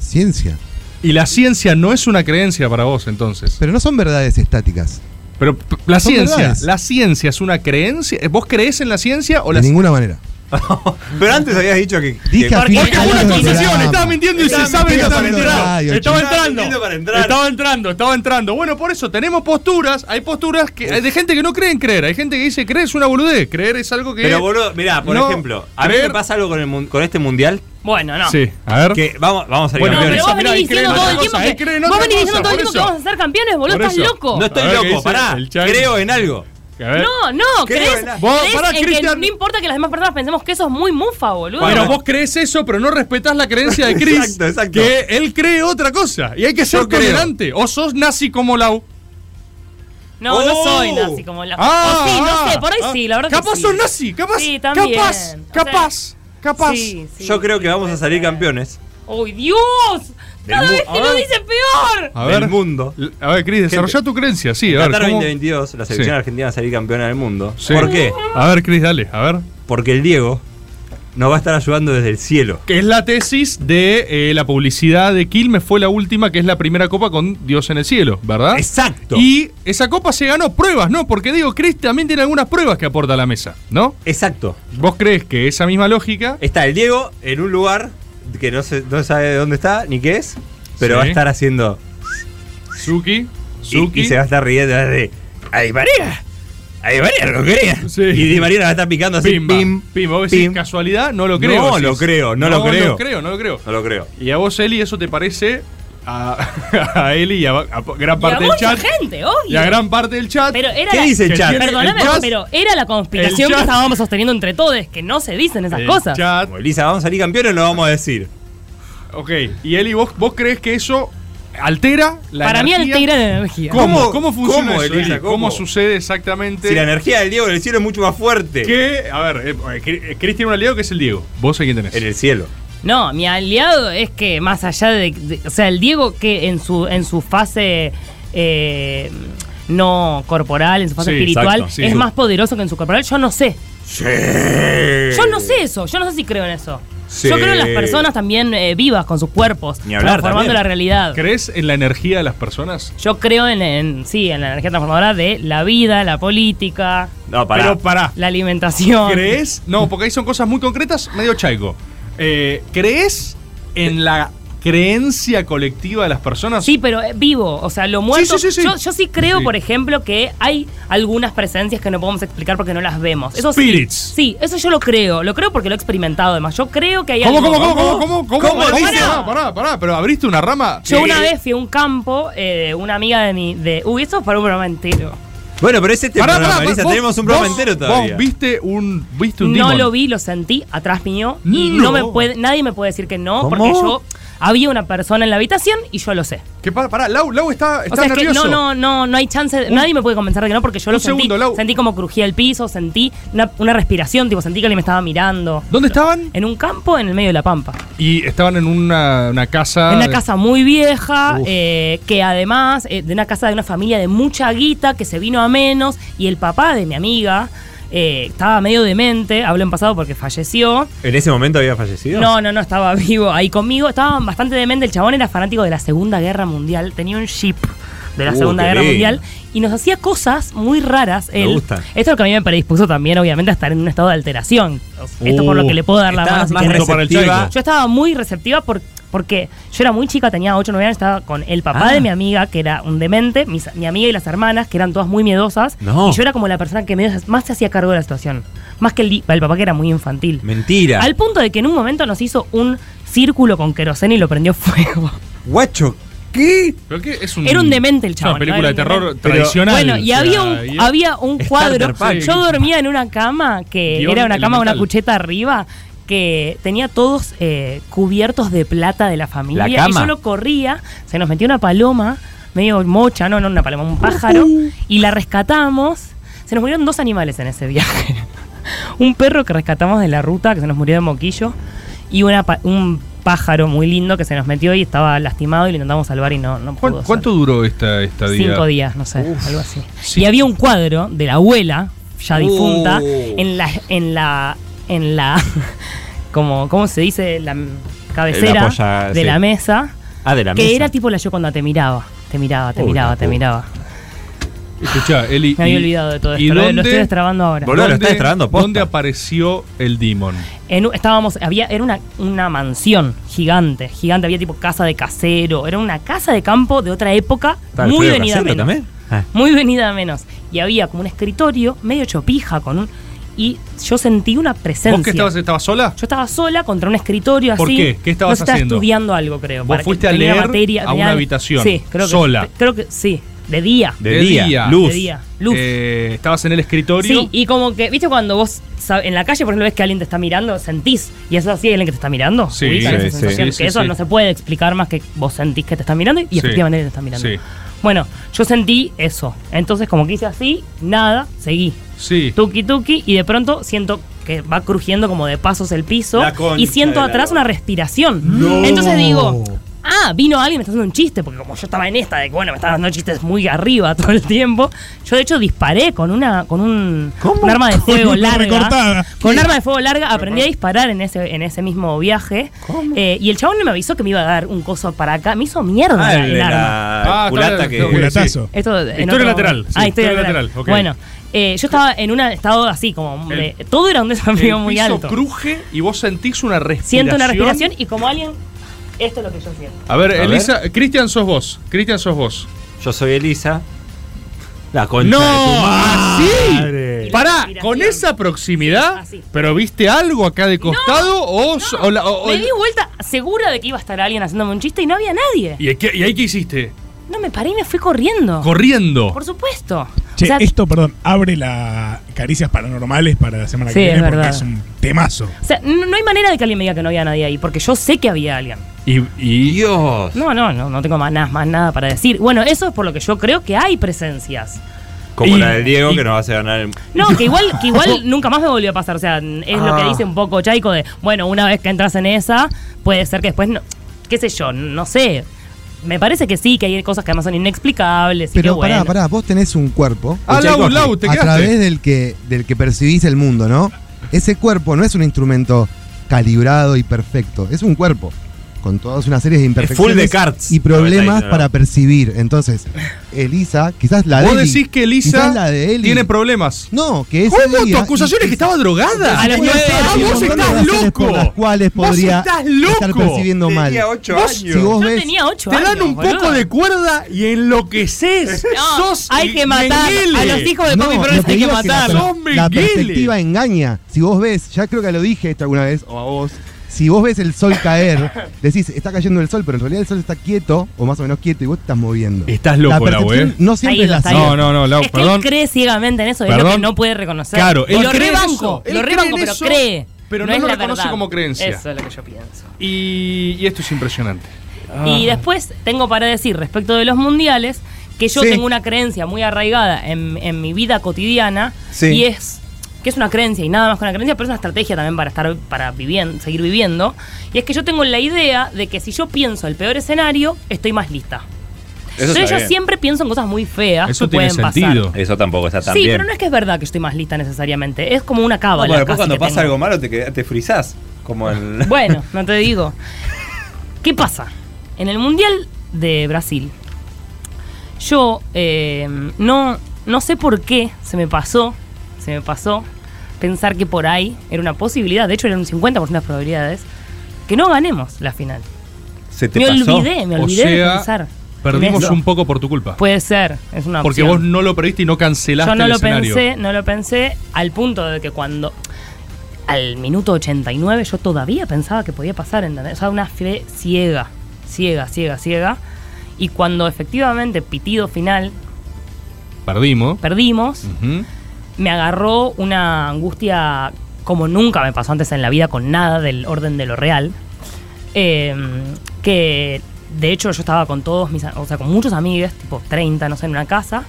Ciencia. Y la ciencia no es una creencia para vos, entonces. Pero no son verdades estáticas. Pero la ciencia, verdades. ¿la ciencia es una creencia? ¿Vos crees en la ciencia o la De ninguna manera. Pero antes habías dicho que. Dije que- Porque Algo una concesión, estaba mintiendo y se sabe que mintiendo estaba entrando. Estaba entrando. para entrar. Estaba entrando, estaba entrando. Bueno, por eso tenemos posturas, hay posturas que hay de gente que no cree en creer, hay gente que dice creer es una boludez, creer es algo que Pero boludo, mirá, por No, ejemplo, a mí creer- me pasa algo con, el con este mundial Bueno, no. Sí, a ver. que vamos, vamos a salir Bueno, No, campeones. pero vos Mirá, venís diciendo todo el tiempo que. Vos venís diciendo todo el tiempo que vamos a ser campeones, boludo, estás loco. No estoy A ver, ¿qué loco, pará. Creo en algo. No, no, crees, Vos, en que no importa que las demás personas pensemos que eso es muy mufa, boludo. Pero vos crees eso, pero no respetás la creencia de Chris. Exacto, exacto. Que él cree otra cosa. Y hay que ser Yo creo. tolerante. O sos nazi como Lau. No, no Oh. soy nazi como la. Ah, o sí, no ah, sé, por ahí ah. sí, la verdad Capaz que sí. sos nazi, capaz. Sí, también. Capaz, O sea, capaz, capaz. Sí, sí, Yo creo que vamos a salir ser. campeones ¡Uy, Dios! Cada Del vez mu- que lo dice peor. A ver, del mundo. A ver, Cris, desarrolla tu creencia, sí. A ver, Qatar ¿cómo? 2022, la selección Sí. argentina va a salir campeona del mundo. Sí. ¿Por qué? A ver, Cris, dale, a ver. Porque el Diego nos va a estar ayudando desde el cielo. Que es la tesis de eh, la publicidad de Quilmes, fue la última, que es la primera copa con Dios en el cielo, ¿verdad? Exacto. Y esa copa se ganó pruebas, ¿no? Porque digo, Chris también tiene algunas pruebas que aporta a la mesa, ¿no? Exacto. ¿Vos crees que esa misma lógica Está el Diego en un lugar que no se no sabe dónde está ni qué es, pero Sí. va a estar haciendo. Suki, Suki. y se va a estar riendo de. ¡Ay, María! ¡Ay, María, lo quería! Sí. Y Di María la va a estar picando así. Pimba, pim, pim. Vos decís pim. casualidad, no lo creo. No decís. lo creo, no lo creo. No lo creo, no lo creo. No lo creo. Y a vos, Eli, eso te parece a, a Eli y a, a gran Y a parte del chat. gente, obvio. Y a gran parte del chat. Pero era ¿Qué la- dice el chat? Perdóname, el chat- pero era la conspiración que estábamos sosteniendo entre todos, que no se dicen esas el cosas. chat. Como Elisa, ¿vamos a salir campeones o lo vamos a decir? Ok. Y Eli, ¿vos, vos crees que eso altera la Para mí energía? altera la energía. ¿Cómo? ¿Cómo? ¿Cómo funciona ¿Cómo, eso, Elisa? Eli? ¿Cómo? ¿Cómo sucede exactamente? Si la energía del Diego en el cielo es mucho más fuerte. que, a ver, eh, eh, Chris tiene un aliado que es el Diego. ¿Vos a quién tenés? En el cielo. No, mi aliado es que más allá de, de- o sea, el Diego que en su en su fase eh, no corporal, en su fase Sí, espiritual, exacto, sí. es más poderoso que en su corporal. Yo no sé. Sí. Yo no sé eso. Yo no sé si creo en eso. Sí. Yo creo en las personas también eh, vivas con sus cuerpos, Ni hablar transformando también. la realidad. ¿Crees en la energía de las personas? Yo creo en, en- sí, en la energía transformadora de la vida, la política, No, pará. Pero pará. la alimentación. ¿Crees? No, porque ahí son cosas muy concretas, medio chaico. Eh, ¿Crees en la creencia colectiva de las personas? Sí, pero eh, vivo, o sea, lo muerto. sí, sí, sí. Yo, yo sí creo, por ejemplo, que hay algunas presencias que no podemos explicar porque no las vemos. Eso Spirits. sí. Eso yo lo creo. Lo creo porque lo he experimentado además. Yo creo que hay ¿Cómo, algo. cómo, cómo, cómo, cómo, cómo? ¿Cómo dice? Pará, pará, pará, pero abriste una rama. Yo Eh, una vez fui a un campo eh, una amiga de mi. De, uy, eso es para un programa entero. Bueno, pero es este Pará, programa, pará, Tenemos un programa vos- entero todavía. Vos viste un, viste un No demon. lo vi, lo sentí atrás mío. Y No. no, me puede, nadie me puede decir que no, ¿Cómo? porque yo. Había una persona en la habitación y yo lo sé. ¿Qué pasa? Pará, Lau, Lau está, está o sea, es que nervioso. no, no, no, no hay chance. de- nadie me puede convencer de que no, porque yo lo sentí. segundo, Lau. Sentí como crujía el piso, sentí una, una respiración, tipo, sentí que alguien me estaba mirando. ¿Dónde estaban? En un campo en el medio de la pampa. Y estaban en una, una casa. En una casa muy vieja, eh, que además, eh, de una casa de una familia de mucha guita, que se vino a menos, y el papá de mi amiga eh, estaba medio demente, hablo en pasado porque falleció. ¿En ese momento había fallecido? No, no, no, estaba vivo ahí conmigo, estaba bastante demente, el chabón era fanático de la Segunda Guerra Mundial, tenía un jeep de la Uh, Segunda Guerra lindo. Mundial y nos hacía cosas muy raras. Me él. gusta. Esto es lo que a mí me predispuso también, obviamente, a estar en un estado de alteración. Esto por lo Uh, que le puedo dar la mano. Más para el receptiva. Yo estaba muy receptiva por- porque yo era muy chica, tenía 8 o 9 años, estaba con el papá Ah. de mi amiga, que era un demente, mis- mi amiga y las hermanas, que eran todas muy miedosas. No. Y yo era como la persona que medio- más se hacía cargo de la situación. Más que el, papá, que era muy infantil. Mentira. Al punto de que en un momento nos hizo un círculo con queroseno y lo prendió fuego. Guacho, ¿qué? ¿Pero qué? Es un, Era un demente el chabón, una película ¿no? de terror tradicional. Bueno, y o sea, había un, y- había un cuadro. Yo dormía en una cama que Guión era una cama, una elemental. cucheta arriba, que tenía todos eh, cubiertos de plata de la familia. La cama. Y yo lo corría, se nos metió una paloma, medio mocha, no, no una paloma, un pájaro, y la rescatamos. Se nos murieron dos animales en ese viaje. un perro que rescatamos de la ruta, que se nos murió de moquillo, y una, un pájaro muy lindo que se nos metió y estaba lastimado y lo intentamos salvar y no, no ¿Cuán- pudo. ser. ¿Cuánto duró esta estadía? Cinco días, no sé, algo así. sí. Y había un cuadro de la abuela, ya difunta, Oh. en la, en la, en la, como, ¿cómo se dice? La cabecera La de sí. la mesa, Ah, de la que mesa. era tipo la yo cuando te miraba. Te miraba, te Uy, miraba, te miraba. Escuchá, Eli. Me había y- olvidado de todo esto. ¿Y Lo, estoy destrabando ahora. Boludo, lo está destrabando posta. ¿Dónde apareció el Demon? En estábamos, había, era una, una mansión gigante, gigante, había tipo casa de casero, era una casa de campo de otra época, ¿Está muy venida a menos. también? Ah. Muy venida a menos. Y había como un escritorio medio chopija con un. Y yo sentí una presencia. ¿Vos que estabas, estabas sola? Yo estaba sola contra un escritorio así. ¿Por qué? ¿Qué estabas no estaba haciendo? estudiando algo, creo. ¿Vos para que fuiste a leer materia, a una habitación? Sí, creo que Sola. Creo que sí. De día. De, día. Luz. De día. Luz. Eh, estabas en el escritorio. Sí, y como que, ¿viste cuando vos en la calle, por ejemplo, ves que alguien te está mirando, sentís, y eso así alguien que te está mirando? Sí, sí, esa sí. sensación, Sí, que sí, eso no se puede explicar más que vos sentís que te están mirando y Sí. efectivamente te están mirando. Sí. Bueno, yo sentí eso. Entonces, como que hice así, nada, seguí. Sí. Tuki tuki, y de pronto siento que va crujiendo como de pasos el piso y siento atrás una respiración. Entonces digo, ah, vino alguien, me está haciendo un chiste, porque como yo estaba en esta de que bueno, me estaba dando chistes muy arriba todo el tiempo, yo de hecho disparé con una con un, un arma de fuego larga. recortada. Con un arma de fuego larga aprendí a disparar en ese, en ese mismo viaje. Eh, y el chabón no me avisó que me iba a dar un coso para acá. Me hizo mierda Ah, el, el arma. la Ah, culata que. Culatazo. Esto en Historia otro- lateral, sí, ah, historia historia lateral. lateral. Bueno, eh, yo estaba en un estado así como de- todo era un desafío el muy piso alto. cruje y vos sentís una respiración. Siento una respiración y como alguien esto es lo que yo siento. A ver, A Elisa, Cristian sos vos. Cristian sos vos. Yo soy Elisa. La concha No, de tu así. Pará, con esa proximidad, Sí, así. pero viste algo acá de costado o, No, o la- o- o me di vuelta segura de que iba a estar alguien haciéndome un chiste y no había nadie. ¿Y, qué- y ahí qué hiciste? No me paré y me fui corriendo. Corriendo. Por supuesto. Che, O sea, esto, perdón, abre la Caricias Paranormales para la semana Sí, que viene es porque verdad. es un temazo. o sea, no, no hay manera de que alguien me diga que no había nadie ahí, porque yo sé que había alguien. Y, y- Dios. No, no, no, no tengo más nada, más nada para decir. Bueno, eso es por lo que yo creo que hay presencias. Como Y- la del Diego y- que nos hace ganar el. No, que igual, que igual nunca más me volvió a pasar. O sea, es lo que Ah. dice un poco Chaico de, bueno, una vez que entras en esa, puede ser que después, no, qué sé yo, no sé. Me parece que sí, que hay cosas que además son inexplicables. y que Pero pará, bueno. pará, vos tenés un cuerpo Ah, Lau. Lau, te a quedaste. través del que, del que percibís el mundo, ¿no? Ese cuerpo no es un instrumento calibrado y perfecto, es un cuerpo con todas una serie de imperfecciones full y problemas para percibir. Entonces, Elisa, quizás la de Vos Eli, decís que Elisa la de Eli, tiene problemas. No, que ese ¿Cómo? ¿Tu acusación es que estaba drogada? A Ah, años. vos de estás razones por las loco. cuales Vos podría estar loco. percibiendo mal. Tenía 8 Vos- años. si vos Yo ves, tenía ocho Te años. dan un boludo. poco de cuerda y enloqueces. No, Sos hay que matar a los hijos de No, Flores, que hay que es matar. la, la perspectiva engaña. Si vos ves, ya creo que lo dije esto alguna vez, o a vos, si vos ves el sol caer, decís, está cayendo el sol, pero en realidad el sol está quieto, o más o menos quieto, y vos te estás moviendo. Estás la loco, Lau, percepción eh. no siempre es la está. No, no, no, Lau, es que perdón. él cree ciegamente en eso, es lo que no puede reconocer. Claro, él lo cree rebanco, lo rebanco, pero eso, cree. pero no es lo la reconoce verdad. como creencia. Eso es lo que yo pienso. Y, y esto es impresionante. Y después tengo para decir respecto de los mundiales que yo Sí. tengo una creencia muy arraigada en, en mi vida cotidiana Sí. y es que es una creencia y nada más que una creencia, pero es una estrategia también para estar para vivien- seguir viviendo y es que yo tengo la idea de que si yo pienso el peor escenario, estoy más lista. Eso Entonces yo bien. siempre pienso en cosas muy feas Eso que tiene pueden sentido. pasar. Eso tampoco está tan Sí, bien. pero no es que es verdad que estoy más lista necesariamente, es como una No, cábala. porque después casi cuando pasa tengo. algo malo te, qued- te frizás. Como el. Bueno, no te digo. ¿Qué pasa? En el Mundial de Brasil, yo eh, no, no sé por qué se me pasó, se me pasó pensar que por ahí era una posibilidad, de hecho eran un 50% de probabilidades, que no ganemos la final. Se te Me pasó. olvidé, me O olvidé de pensar. Perdimos un poco por tu culpa. Puede ser, es una Porque opción. vos no lo perdiste y no cancelaste Yo no el lo escenario. pensé, no lo pensé al punto de que cuando al minuto 89 yo todavía pensaba que podía pasar, ¿entendés? O sea, una fe ciega, ciega, ciega, ciega. Y cuando efectivamente pitido final Perdimos. perdimos, Ujú. Me agarró una angustia como nunca me pasó antes en la vida con nada del orden de lo real. Eh, que de hecho yo estaba con todos mis, o sea, con muchos amigos, tipo 30, no sé, en una casa.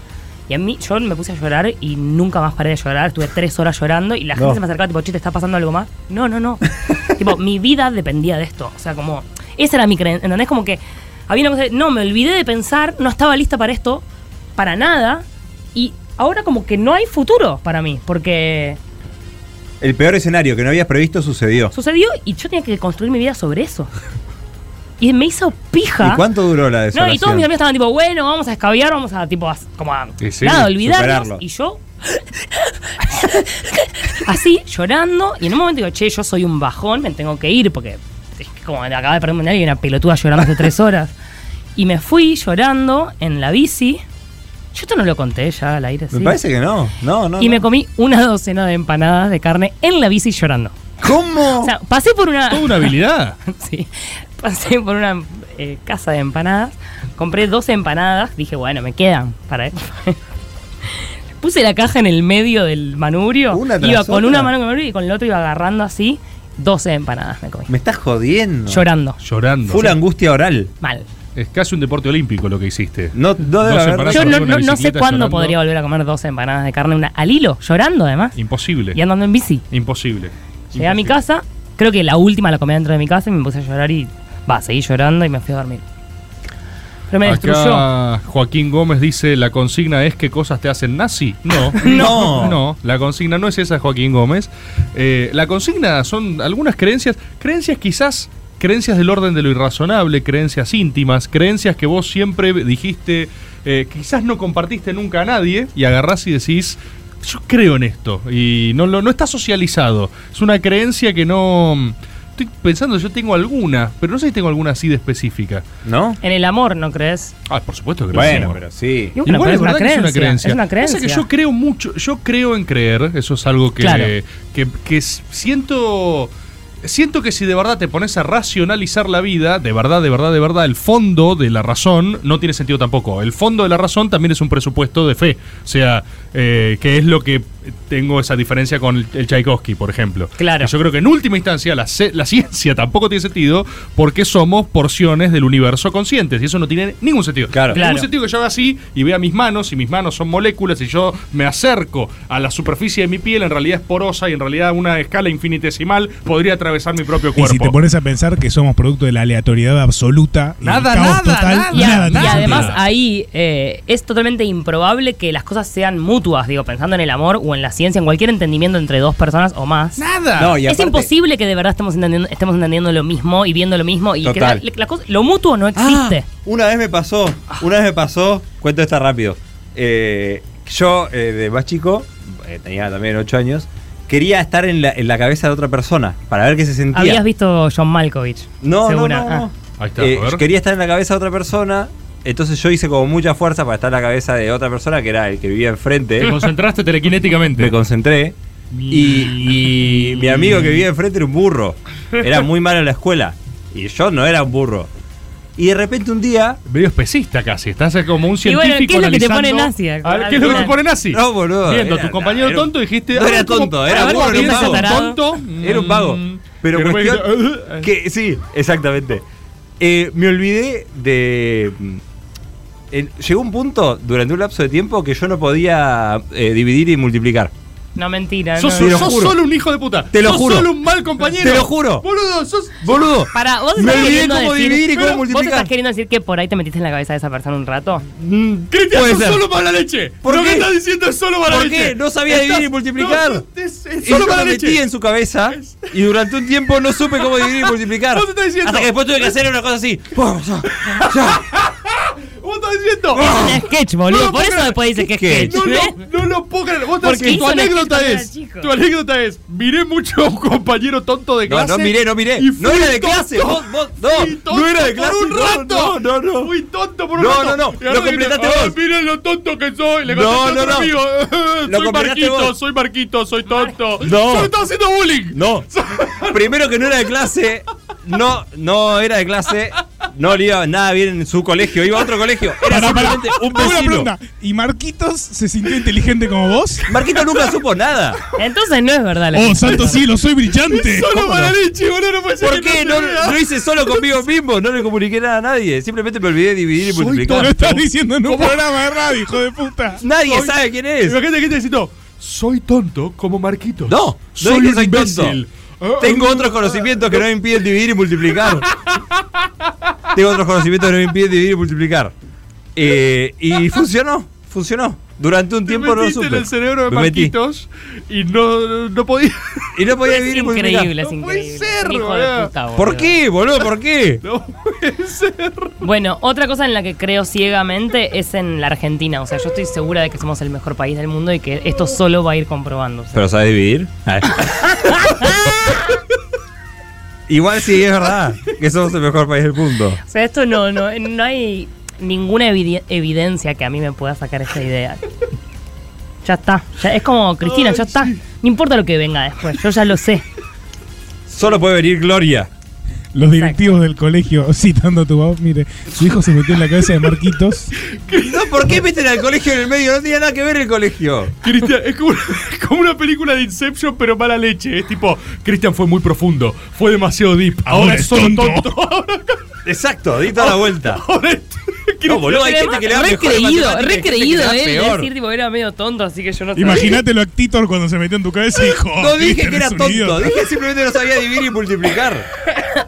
Y a mí, yo me puse a llorar y nunca más paré de llorar. Estuve tres horas llorando y la gente se me acercaba, tipo, che, ¿te está pasando algo más? No, no, no. tipo, mi vida dependía de esto. O sea, como, esa era mi creencia. ¿Entendés? Como que había una cosa de, no, me olvidé de pensar, no estaba lista para esto, para nada. Y ahora como que no hay futuro para mí, porque El peor escenario que no habías previsto sucedió. sucedió y yo tenía que construir mi vida sobre eso. Y me hizo pija. ¿Y cuánto duró la No, desolación? y todos mis amigos estaban tipo, bueno, vamos a escabiar, vamos a tipo, a- como a, Y sí, nada, olvidarnos. superarlo. Y yo, así, llorando, y en un momento digo, che, yo soy un bajón, me tengo que ir, porque es que como acaba de perder un y una pelotuda llorando hace tres horas. Y me fui llorando en la bici. Yo esto no lo conté ya al aire, Me ¿sí? parece que no. No, no. Y me comí una docena de empanadas de carne en la bici llorando. ¿Cómo? O sea, pasé por una... Toda una habilidad. Sí, pasé por una eh, casa de empanadas, compré dos empanadas, dije, bueno, me quedan para Puse la caja en el medio del manubrio, Una tras iba con otra. una mano con el manubrio y con la otra iba agarrando así 12 empanadas me comí. me estás jodiendo. Llorando, Llorando. Full angustia oral. mal. Es casi un deporte olímpico lo que hiciste. No, no debe Dos haber- empanadas Yo no, no- no sé cuándo llorando. podría volver a comer 12 empanadas de carne una, al hilo, llorando además, Imposible. y andando en bici. Imposible. Llegué a mi casa, creo que la última la comí dentro de mi casa y me puse a llorar y va, seguí llorando y me fui a dormir. Pero me destruyó. Acá Joaquín Gómez dice, ¿la consigna es qué cosas te hacen nazi? No. No. No, la consigna no es esa, Joaquín Gómez. Eh, la consigna son algunas creencias, creencias quizás, creencias del orden de lo irrazonable, creencias íntimas, creencias que vos siempre dijiste, eh, quizás no compartiste nunca a nadie y agarrás y decís, yo creo en esto y no, lo, no está socializado. Es una creencia que no... Estoy pensando, yo tengo alguna, pero no sé si tengo alguna así de específica. ¿No? En el amor, ¿no crees? Ah, por supuesto que Bueno, sí. pero sí. Y bueno, Igual pero es que es una creencia. Es una creencia. Pasa que yo creo mucho, yo creo en creer, eso es algo que, Claro. que, que siento. Siento que si de verdad te pones a racionalizar la vida, de verdad, de verdad, de verdad, el fondo de la razón no tiene sentido tampoco. El fondo de la razón también es un presupuesto de fe. O sea, eh, que es lo que tengo esa diferencia con el, el Tchaikovsky, por ejemplo. Claro. Que yo creo que en última instancia la, la ciencia tampoco tiene sentido porque somos porciones del universo conscientes y eso no tiene ningún sentido. Claro. Ningún Claro. sentido que yo haga así y vea mis manos y mis manos son moléculas y yo me acerco a la superficie de mi piel, en realidad es porosa y en realidad a una escala infinitesimal podría atravesar mi propio Y cuerpo. si te pones a pensar que somos producto de la aleatoriedad absoluta, y Nada, el caos nada, total, nada. Y, nada y además sentido. ahí eh, es totalmente improbable que las cosas sean mutuas, digo, pensando en el amor o en la ciencia, en cualquier entendimiento entre dos personas o más. Nada. No, y es aparte- imposible que de verdad estemos entendiendo, estemos entendiendo lo mismo y viendo lo mismo y que la- Total. la cosa- lo mutuo no Ah, existe. una vez me pasó, una vez me pasó, cuento esta rápido. Eh, yo, eh, de más chico, eh, tenía también 8 años, quería estar en la, en la cabeza de otra persona para ver qué se sentía. Habías visto John Malkovich. No, no, segura. no, Ah. Ahí está, Eh, a ver. yo quería estar en la cabeza de otra persona, entonces yo hice como mucha fuerza para estar en la cabeza de otra persona que era el que vivía enfrente. Te concentraste telequinéticamente. Me concentré. Y, y mi amigo que vivía enfrente era un burro. Era muy malo en la escuela. Y yo no era un burro. Y de repente un día. Medio especista casi, estás como un Y científico bueno, ¿qué es lo que te pone nazi? A ver, ¿qué es lo que te pone nazi? No, boludo. Viendo a era- tu compañero era- tonto dijiste... No "Ah, era ¿cómo- tonto, era ver, burro, ¿cómo era un vago. tonto? Era un vago. Mm. Pero Y después cuestión- "Uh". Que, sí, exactamente. Eh, me olvidé de. Llegó un punto durante un lapso de tiempo que yo no podía eh, dividir y multiplicar. No, mentira. Sos, no. Sos solo un hijo de puta. Te lo sos juro. solo un mal compañero. Te lo juro. Boludo, sos. Boludo. Para, vos Me olvidé cómo decir- dividir y cómo Pero, ¿Vos multiplicar. estás queriendo decir que por ahí te metiste en la cabeza de esa persona un rato? Mm, Cristian, sos ser. solo mala leche. ¿Por lo qué? que estás diciendo es solo mala ¿Por leche. qué? No sabía dividir y multiplicar. no, es, es Y solo yo mala me metí leche. en su cabeza y durante un tiempo no supe cómo dividir y multiplicar. Vos estás diciendo- Hasta que después tuve que hacer una cosa así. Vos estás diciendo. Es un sketch, boludo. No, por eso después dice que es sketch. No, no, no lo puedo creer. Vos estás Porque diciendo, tu anécdota es. Tu anécdota es. Miré mucho a un compañero tonto de No, clase. no miré, no miré. No era de clase. Vos, vos, no, no era de clase. Por un no, rato. No, no, no. Fui tonto por un No, rato. no, no, ahora lo completaste "Ah, vos. Miren lo tonto que soy. Le No, conté a no, otro no. amigo. Lo soy Marquito, vos. soy Marquito, soy tonto. No. Yo me estaba haciendo bullying. No. Primero que no era de clase. No, no era de clase. No le iba nada bien en su colegio. Iba a otro colegio. Era Pará, pará. simplemente un una vecino. pregunta. ¿Y Marquitos se sintió inteligente como vos? Marquito nunca supo nada. Entonces no es verdad la Oh, santo cielo, soy brillante. Solo ¿Cómo mala no? leche, boludo. No puede ser ¿Por que qué? no lo hice solo conmigo mismo. No le comuniqué nada a nadie. Simplemente me olvidé de dividir y Soy multiplicar. Lo estás diciendo en un programa de radio, hijo de puta. Nadie Soy- sabe quién es. Imagínate que te necesito. Soy tonto como Marquito. No, no soy tonto. Tengo otros conocimientos que no me impiden dividir y multiplicar. Tengo otros conocimientos que no me impiden dividir y multiplicar. Eh, y funcionó, funcionó. Durante un Te tiempo no lo metiste supe. en el cerebro de Me metí. Marquitos y no, no podía. Y no podía dividir y multiplicar. increíble, es No puede increíble. ser, Un hijo boludo. de puta, boludo. ¿Por qué, boludo? ¿Por qué? No puede ser. Bueno, otra cosa en la que creo ciegamente es en la Argentina. O sea, yo estoy segura de que somos el mejor país del mundo y que esto solo va a ir comprobándose. ¿Pero sabes dividir? Igual sí, es verdad que somos el mejor país del mundo. O sea, esto no, no, no hay ninguna evide- evidencia que a mí me pueda sacar esta idea. Ya está. Ya, es como, Cristina, ya está. No importa lo que venga después, yo ya lo sé. Solo puede venir Gloria. Los directivos del colegio, citando a tu voz, mire, su hijo se metió en la cabeza de Marquitos. No, ¿por qué meten al colegio en el medio? No tenía nada que ver el colegio. Cristian, es como una, como una película de Inception, pero mala leche. Es tipo, Cristian fue muy profundo, fue demasiado deep. Ahora, Ahora es solo tonto. tonto. Exacto, di toda la vuelta. ahora es- No, boludo, hay gente que le da re mejor en creído, matemáticas y re gente que creído, le da eh. peor. Decir, tipo, era medio tonto, así que yo no sé. Imagínatelo a Titor cuando se metió en tu cabeza y dijo. No dije "Cristian que era tonto, idiota". dije simplemente no sabía dividir y multiplicar.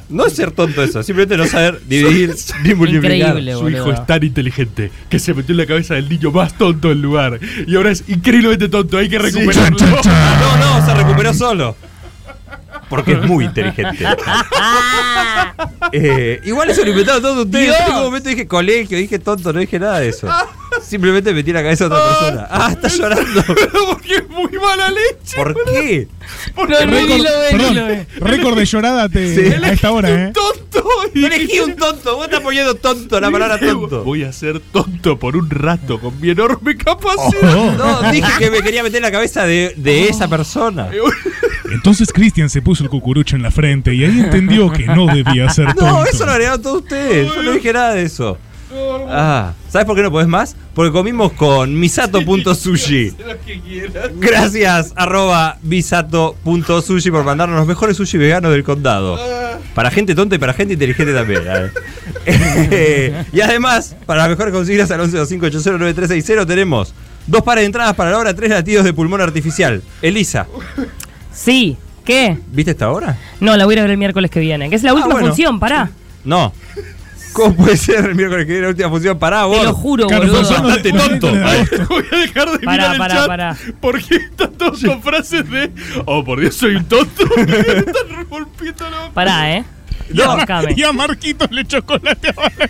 No es ser tonto eso, simplemente no saber dividir ni multiplicar. Increíble, Su boludo. hijo es tan inteligente que se metió en la cabeza del niño más tonto del lugar. Y ahora es increíblemente tonto, hay que recuperarlo. No, no, se recuperó solo. Porque es muy inteligente. Eh, igual eso lo inventaron todos ustedes. En ningún momento dije colegio, dije tonto, no dije nada de eso. Simplemente metí la cabeza a otra persona. Ah, está llorando. Porque es muy mala leche. ¿Por qué? Porque No, récord- Perdón, de llorada te- Sí. a esta hora, ¿eh? tonto. Y elegí un tonto, vos estás poniendo tonto, la palabra tonto. Voy a ser tonto por un rato con mi enorme capacidad. Oh. No, dije que me quería meter en la cabeza de, de esa persona. Entonces Cristian se puso el cucurucho en la frente y ahí entendió que no debía ser tonto. No, eso lo agregaron todos ustedes. Yo no dije nada de eso. Ah, ¿sabes por qué no podés más? Porque comimos con misato.sushi. Gracias, arroba misato.sushi por mandarnos los mejores sushi veganos del condado. Para gente tonta y para gente inteligente también. Eh, y además, para las mejores consignas al 1125809360 tenemos dos pares de entradas para la obra, tres latidos de pulmón artificial. Elisa, Sí, ¿qué? ¿viste esta obra? No, la voy a ir a ver el miércoles que viene. Que es la Ah, última bueno. función, pará. No. ¿Cómo puede ser el miércoles que viene la última función? Pará, vos. Te lo juro, Claro, boludo. Bastante tonto. Voy a dejar de Pará, mirar el pará, chat pará. porque están todos con frases de Oh, por Dios, soy un tonto. están revolviendo la Pará, ¿eh? No. Y a Marquitos le chocolateaba la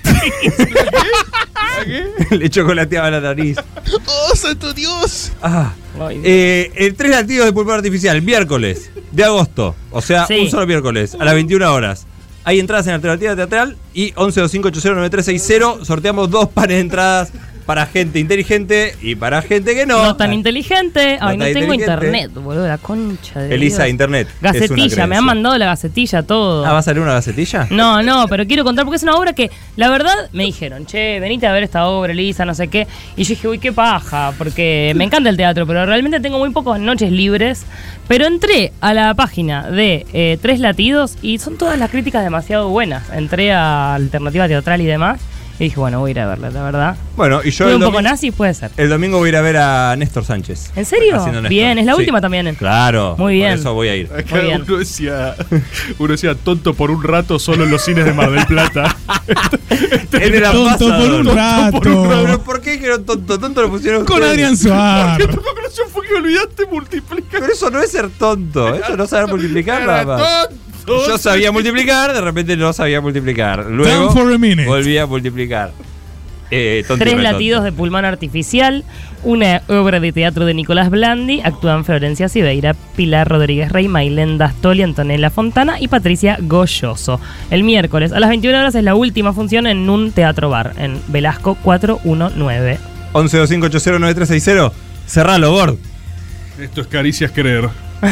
Le chocolateaba la nariz. ¡Oh, santo Dios! Ah. Ay, Eh, el tres latidos de pulmón artificial, miércoles de agosto. O sea, Sí. un solo miércoles, a las 21 horas. Hay entradas en Alternativa Teatral y 1125809360. Sorteamos dos pares de entradas para gente inteligente y para gente que no. No tan inteligente. Ay, No no, tan tengo internet, boludo. La concha de Elisa, Dios. internet. Gacetilla, me han mandado la gacetilla todo. Ah, ¿va a salir una gacetilla? No, no, pero quiero contar porque es una obra que, la verdad, me dijeron, che, venite a ver esta obra, Elisa, no sé qué. Y yo dije, uy, qué paja, porque me encanta el teatro, pero realmente tengo muy pocas noches libres. Pero entré a la página de eh, Tres Latidos y son todas las críticas demasiado buenas. Entré a Alternativa Teatral y demás. Y dije, bueno, voy a ir a verla, la verdad. Bueno, y yo el un poco domingo, nazi, puede ser. el domingo voy a ir a ver a Néstor Sánchez. ¿En serio? Bien, es la Sí. última también. Claro. Muy bien. Por eso voy a ir. Acá Muy bien. uno decía, uno decía tonto por un rato solo en los cines de Mar del Plata. En el Tonto por un rato. Pero ¿por qué dijeron tonto? Tonto lo pusieron Con ustedes. Adrián Suárez. ¿Qué tu conclusión fue que olvidaste multiplicar? Pero eso no es ser tonto, eso no saber multiplicar nada más. tonto. Yo sabía multiplicar, de repente no sabía multiplicar. Luego volví a multiplicar. Eh, Tres latidos de pulmón artificial, una obra de teatro de Nicolás Blandi, actúan Florencia Siveira, Pilar Rodríguez Rey, Mailén Dastoli, Antonella Fontana y Patricia Goyoso. El miércoles a las 21 horas es la última función en un teatro bar, en Velasco 419. 1125809360. Cerralo, Bord. Esto es caricias creer.